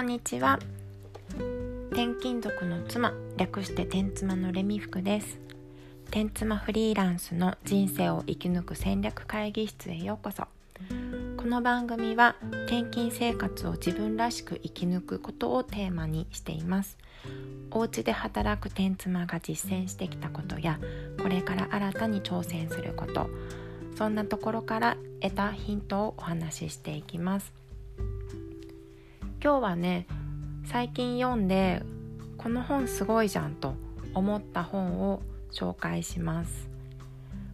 こんにちは。転勤族の妻略して天妻のレミ服です。天妻フリーランスの人生を生き抜く戦略会議室へようこそ。この番組は転勤生活を自分らしく生き抜くことをテーマにしています。お家で働く天妻が実践してきたことやこれから新たに挑戦すること。そんなところから得たヒントをお話ししていきます。今日はね最近読んでこの本すごいじゃんと思った本を紹介します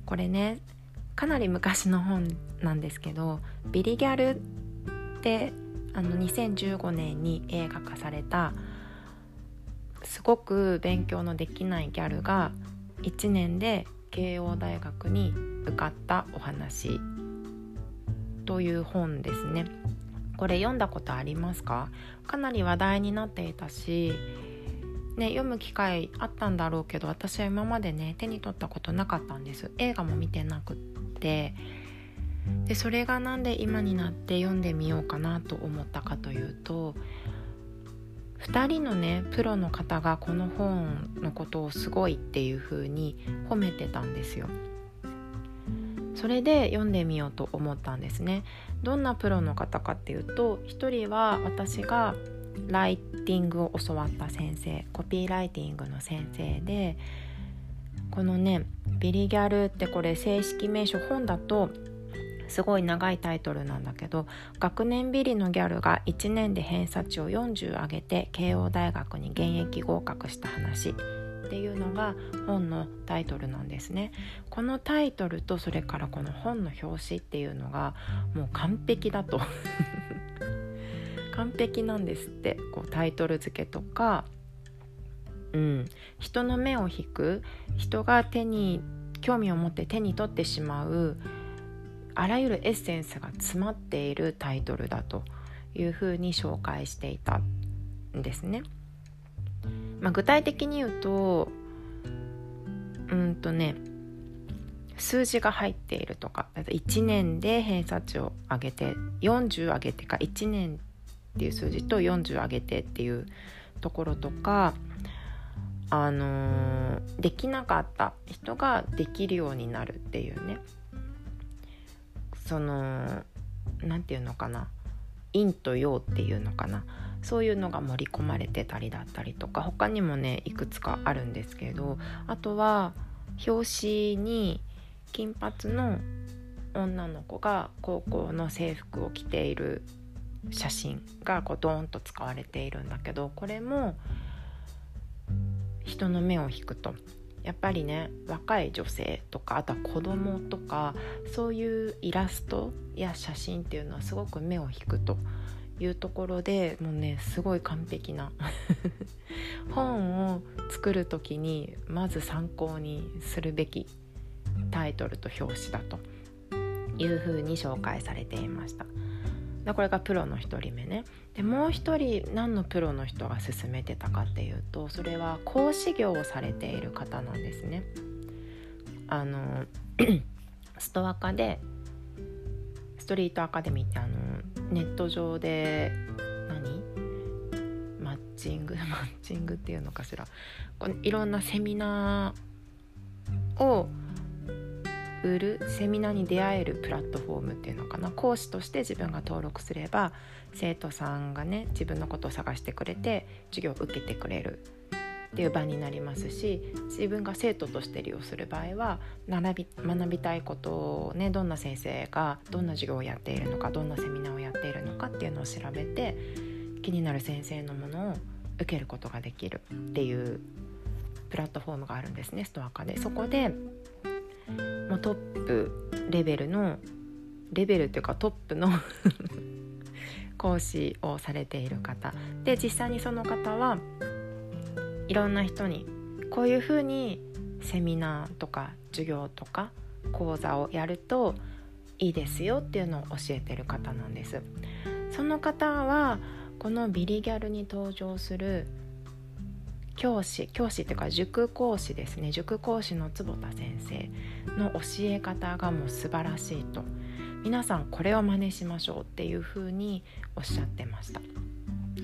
これねかなり昔の本なんですけど「ビリギャル」ってあの2015年に映画化されたすごく勉強のできないギャルが1年で慶応大学に受かったお話という本ですね。これ読んだことありますか？かなり話題になっていたし、ね、読む機会あったんだろうけど私は今までね手に取ったことなかったんです。映画も見てなくって。でそれが何で今になって読んでみようかなと思ったかというと2人のねプロの方がこの本のことをすごいっていう風に褒めてたんですよ。それで読んでみようと思ったんですね。どんなプロの方かっていうと一人は私がライティングを教わった先生コピーライティングの先生でこのねビリギャルってこれ正式名称本だとすごい長いタイトルなんだけど学年ビリのギャルが1年で偏差値を40上げて慶応大学に現役合格した話。っていうのが本のタイトルなんですね。このタイトルとそれからこの本の表紙っていうのがもう完璧だと。完璧なんですって。こうタイトル付けとか。うん、人の目を引く。人が手に興味を持って手に取ってしまう。あらゆるエッセンスが詰まっているタイトルだというふうに紹介していたんですね。まあ、具体的に言うとうんとね数字が入っているとか1年で偏差値を上げて40上げてか1年っていう数字と40上げてっていうところとかあのー、できなかった人ができるようになるっていうね。その何て言うのかな。陰と陽っていうのかな。そういうのが盛り込まれてたりだったりとか他にもねいくつかあるんですけどあとは表紙に金髪の女の子が高校の制服を着ている写真がこうドーンと使われているんだけどこれも人の目を引くとやっぱりね若い女性とかあとは子供とかそういうイラストや写真っていうのはすごく目を引くというところでもうねすごい完璧な 本を作る時にまず参考にするべきタイトルと表紙だというふうに紹介されていました。でこれがプロの1人目ねでもう1人何のプロの人が勧めてたかっていうとそれは講師業をされている方なんですね。あの ストアカでストリートアカデミーってあのネット上で何？マッチング マッチングっていうのかしら。こいろんなセミナーを売るセミナーに出会えるプラットフォームっていうのかな。講師として自分が登録すれば生徒さんがね自分のことを探してくれて授業を受けてくれる。っていう場になりますし自分が生徒として利用する場合は学び学びたいことをねどんな先生がどんな授業をやっているのかどんなセミナーをやっているのかっていうのを調べて気になる先生のものを受けることができるっていうプラットフォームがあるんですねストア化で。そこでもうトップレベルのレベルっていうかトップの 講師をされている方。で実際にその方はいろんな人にこういうふうにセミナーとか授業とか講座をやるといいですよっていうのを教えてる方なんです。その方はこのビリギャルに登場する教師教師っていうか塾講師ですね。塾講師の坪田先生の教え方がもう素晴らしいと。皆さんこれを真似しましょうっていうふうにおっしゃってました。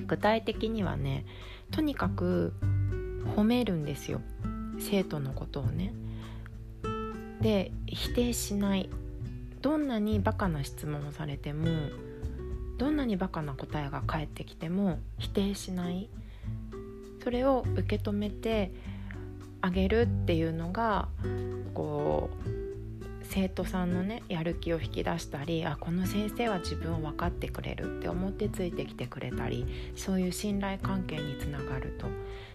具体的にはねとにかく褒めるんですよ。生徒のことをね。で否定しない。どんなにバカな質問をされてもどんなにバカな答えが返ってきても否定しない。それを受け止めてあげるっていうのがこう生徒さんのねやる気を引き出したりあこの先生は自分を分かってくれるって思ってついてきてくれたりそういう信頼関係につながると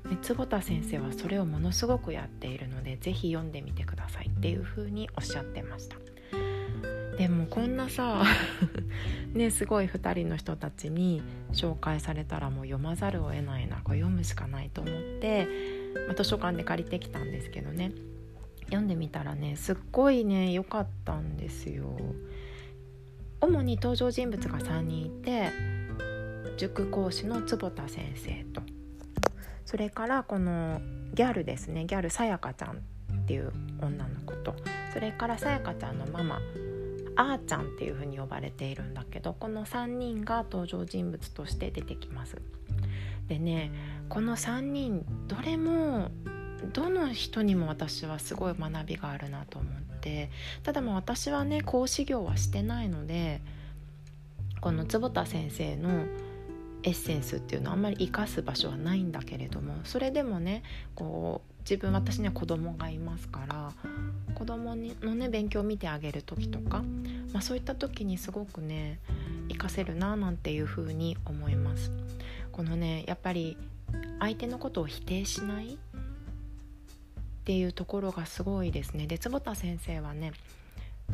で坪田先生はそれをものすごくやっているので是非読んでみてくださいっていうふうにおっしゃってました。でもこんなさ ねすごい2人の人たちに紹介されたらもう読まざるを得ないなこれ読むしかないと思って、まあ、図書館で借りてきたんですけどね読んでみたらねすっごいね良かったんですよ。主に登場人物が3人いて塾講師の坪田先生とそれからこのギャルですねギャルさやかちゃんっていう女の子とそれからさやかちゃんのママあーちゃんっていう風に呼ばれているんだけどこの3人が登場人物として出てきます。でねこの3人どれもどの人にも私はすごい学びがあるなと思ってただも私はね講師業はしてないのでこの坪田先生のエッセンスっていうのはあんまり生かす場所はないんだけれどもそれでもねこう自分私には子供がいますから子供にのね勉強を見てあげる時とか、まあ、そういった時にすごくね活かせるななんていうふうに思います。このねやっぱり相手のことを否定しないっていうところがすごいですねで坪田先生はね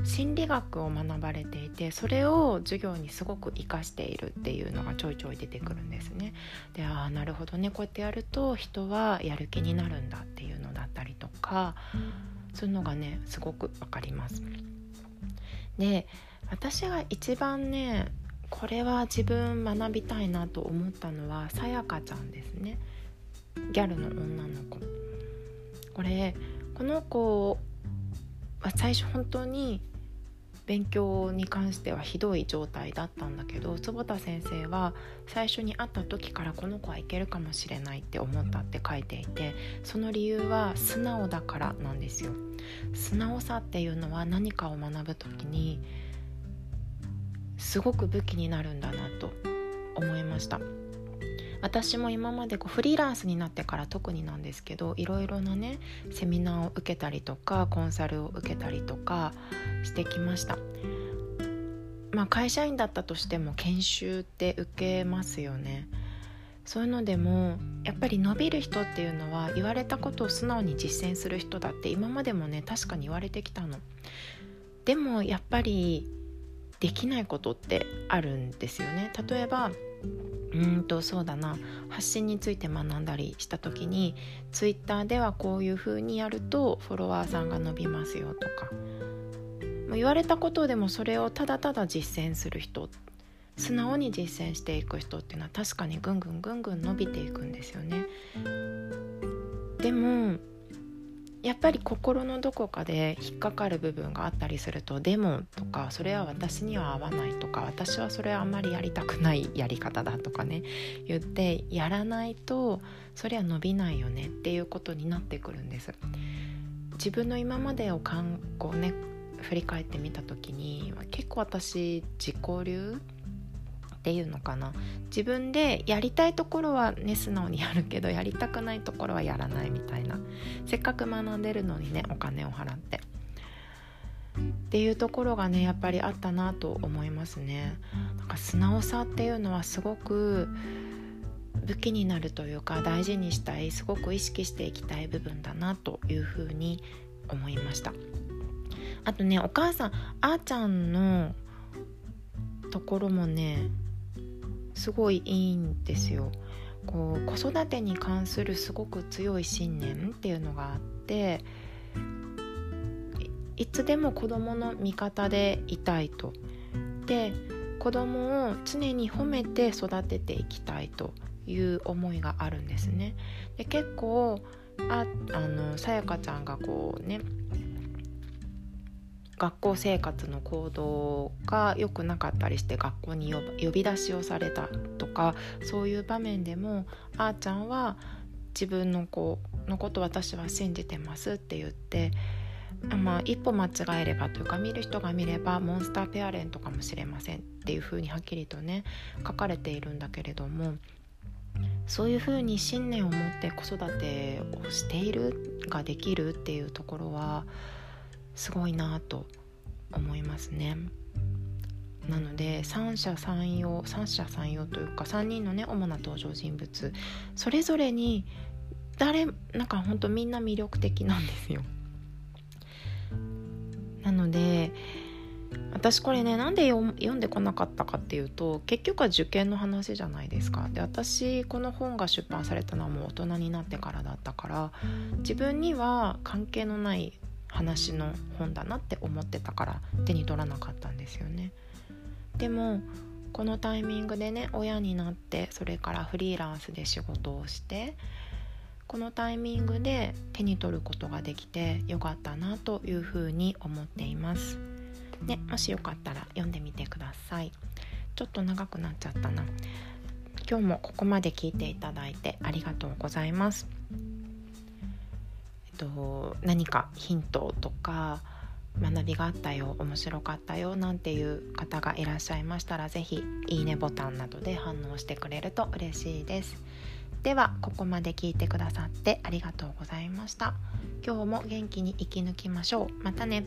心理学を学ばれていてそれを授業にすごく活かしているっていうのがちょいちょい出てくるんですね。でああなるほどねこうやってやると人はやる気になるんだっていうのだったりとかそういうのがねすごく分かります。で私が一番ねこれは自分学びたいなと思ったのはさやかちゃんですねギャルの女の子。これこの子は最初本当に勉強に関してはひどい状態だったんだけど坪田先生は最初に会った時からこの子はいけるかもしれないって思ったって書いていてその理由は素直だからなんですよ。素直さっていうのは何かを学ぶ時にすごく武器になるんだなと思いました。私も今までこうフリーランスになってから特になんですけどいろいろなねセミナーを受けたりとかコンサルを受けたりとかしてきました。まあ、会社員だったとしても研修って受けますよね。そういうのでもやっぱり伸びる人っていうのは言われたことを素直に実践する人だって今までもね確かに言われてきたの。でもやっぱりできないことってあるんですよね。例えばうんとそうだな。発信について学んだりした時にツイッターではこういう風にやるとフォロワーさんが伸びますよとか。言われたことでもそれをただただ実践する人。素直に実践していく人っていうのは確かにぐんぐんぐんぐん伸びていくんですよね。でもやっぱり心のどこかで引っかかる部分があったりするとでもとかそれは私には合わないとか私はそれはあんまりやりたくないやり方だとかね言ってやらないとそれは伸びないよねっていうことになってくるんです。自分の今までをかんこうね振り返ってみた時に結構私自己流っていうのかな。自分でやりたいところはね素直にやるけどやりたくないところはやらないみたいな。せっかく学んでるのにねお金を払って。っていうところがねやっぱりあったなと思いますね。なんか素直さっていうのはすごく武器になるというか大事にしたいすごく意識していきたい部分だなというふうに思いました。あとねお母さんあーちゃんのところもねすごいいいんですよ。こう子育てに関するすごく強い信念っていうのがあっていつでも子供の味方でいたいと。で子供を常に褒めて育てていきたいという思いがあるんですね。で結構ああのさやかちゃんがこうね学校生活の行動が良くなかったりして学校に呼び出しをされたとかそういう場面でもあーちゃんは自分の子のこと私は信じてますって言ってまあ、一歩間違えればというか見る人が見ればモンスターペアレントかもしれませんっていうふうにはっきりとね書かれているんだけれどもそういうふうに信念を持って子育てをしているができるっていうところはすごいなと思いますね。なので三者三様三者三様というか3人のね主な登場人物それぞれに誰なんかほんとみんな魅力的なんですよ。なので私これねなんで読んでこなかったかっていうと結局は受験の話じゃないですかで私この本が出版されたのはもう大人になってからだったから自分には関係のない話の本だなって思ってたから手に取らなかったんですよねでもこのタイミングでね親になってそれからフリーランスで仕事をしてこのタイミングで手に取ることができてよかったなというふうに思っています。ね、もしよかったら読んでみてください。ちょっと長くなっちゃったな。今日もここまで聞いていただいてありがとうございます。と、何かヒントとか学びがあったよ面白かったよなんていう方がいらっしゃいましたら是非いいねボタンなどで反応してくれると嬉しいです。ではここまで聞いてくださってありがとうございました。今日も元気に生き抜きましょう。またね